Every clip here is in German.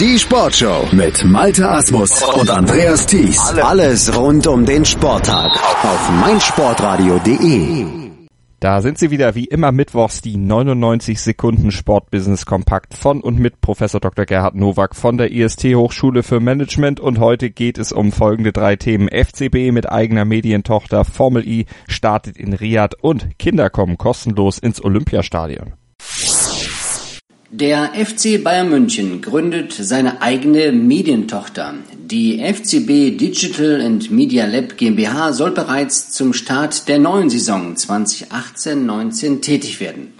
Die Sportshow mit Malte Asmus und Andreas Thies. Alles rund um den Sporttag auf meinsportradio.de. Da sind sie wieder wie immer mittwochs die 99 Sekunden Sportbusiness Kompakt von und mit Professor Dr. Gerhard Nowak von der IST Hochschule für Management und heute geht es um folgende drei Themen. FCB mit eigener Medientochter, Formel I startet in Riyadh und Kinder kommen kostenlos ins Olympiastadion. Der FC Bayern München gründet seine eigene Medientochter. Die FCB Digital and Media Lab GmbH soll bereits zum Start der neuen Saison 2018-19 tätig werden.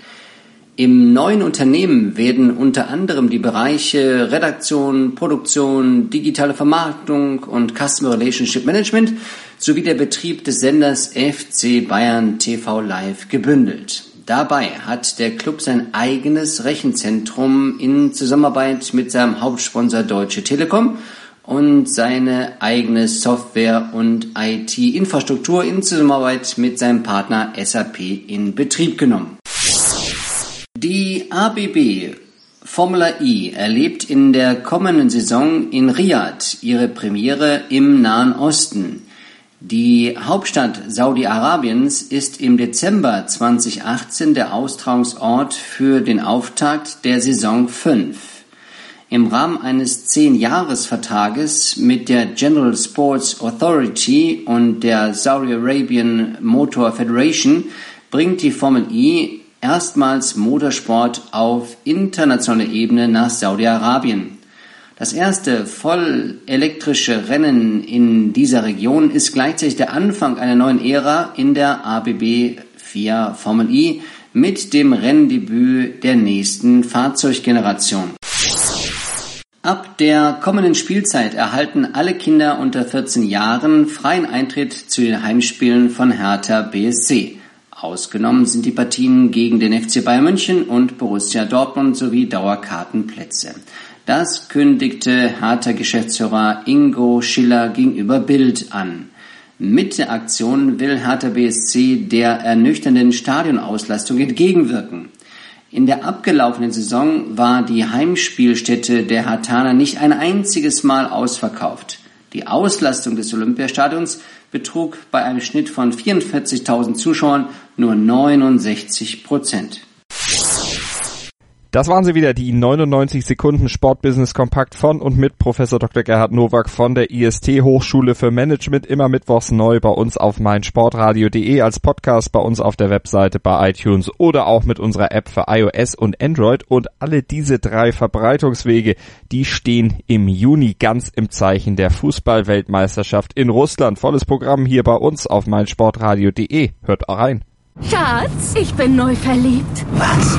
Im neuen Unternehmen werden unter anderem die Bereiche Redaktion, Produktion, digitale Vermarktung und Customer Relationship Management sowie der Betrieb des Senders FC Bayern TV Live gebündelt. Dabei hat der Club sein eigenes Rechenzentrum in Zusammenarbeit mit seinem Hauptsponsor Deutsche Telekom und seine eigene Software und IT-Infrastruktur in Zusammenarbeit mit seinem Partner SAP in Betrieb genommen. Die ABB Formula E erlebt in der kommenden Saison in Riyadh ihre Premiere im Nahen Osten. Die Hauptstadt Saudi-Arabiens ist im Dezember 2018 der Austragungsort für den Auftakt der Saison 5. Im Rahmen eines 10-Jahres-Vertrages mit der General Sports Authority und der Saudi Arabian Motor Federation bringt die Formel E erstmals Motorsport auf internationaler Ebene nach Saudi-Arabien. Das erste voll elektrische Rennen in dieser Region ist gleichzeitig der Anfang einer neuen Ära in der ABB 4 Formel E mit dem Renndebüt der nächsten Fahrzeuggeneration. Ab der kommenden Spielzeit erhalten alle Kinder unter 14 Jahren freien Eintritt zu den Heimspielen von Hertha BSC. Ausgenommen sind die Partien gegen den FC Bayern München und Borussia Dortmund sowie Dauerkartenplätze. Das kündigte harter Geschäftsführer Ingo Schiller gegenüber Bild an. Mit der Aktion will Hertha BSC der ernüchternden Stadionauslastung entgegenwirken. In der abgelaufenen Saison war die Heimspielstätte der Hartaner nicht ein einziges Mal ausverkauft. Die Auslastung des Olympiastadions betrug bei einem Schnitt von 44.000 Zuschauern nur 69 Prozent. Das waren sie wieder, die 99 Sekunden Sportbusiness Kompakt von und mit Professor Dr. Gerhard Nowak von der IST Hochschule für Management, immer mittwochs neu bei uns auf meinsportradio.de als Podcast bei uns auf der Webseite bei iTunes oder auch mit unserer App für iOS und Android und alle diese drei Verbreitungswege, die stehen im Juni ganz im Zeichen der Fußballweltmeisterschaft in Russland. Volles Programm hier bei uns auf meinsportradio.de. Hört auch rein. Schatz, ich bin neu verliebt. Was?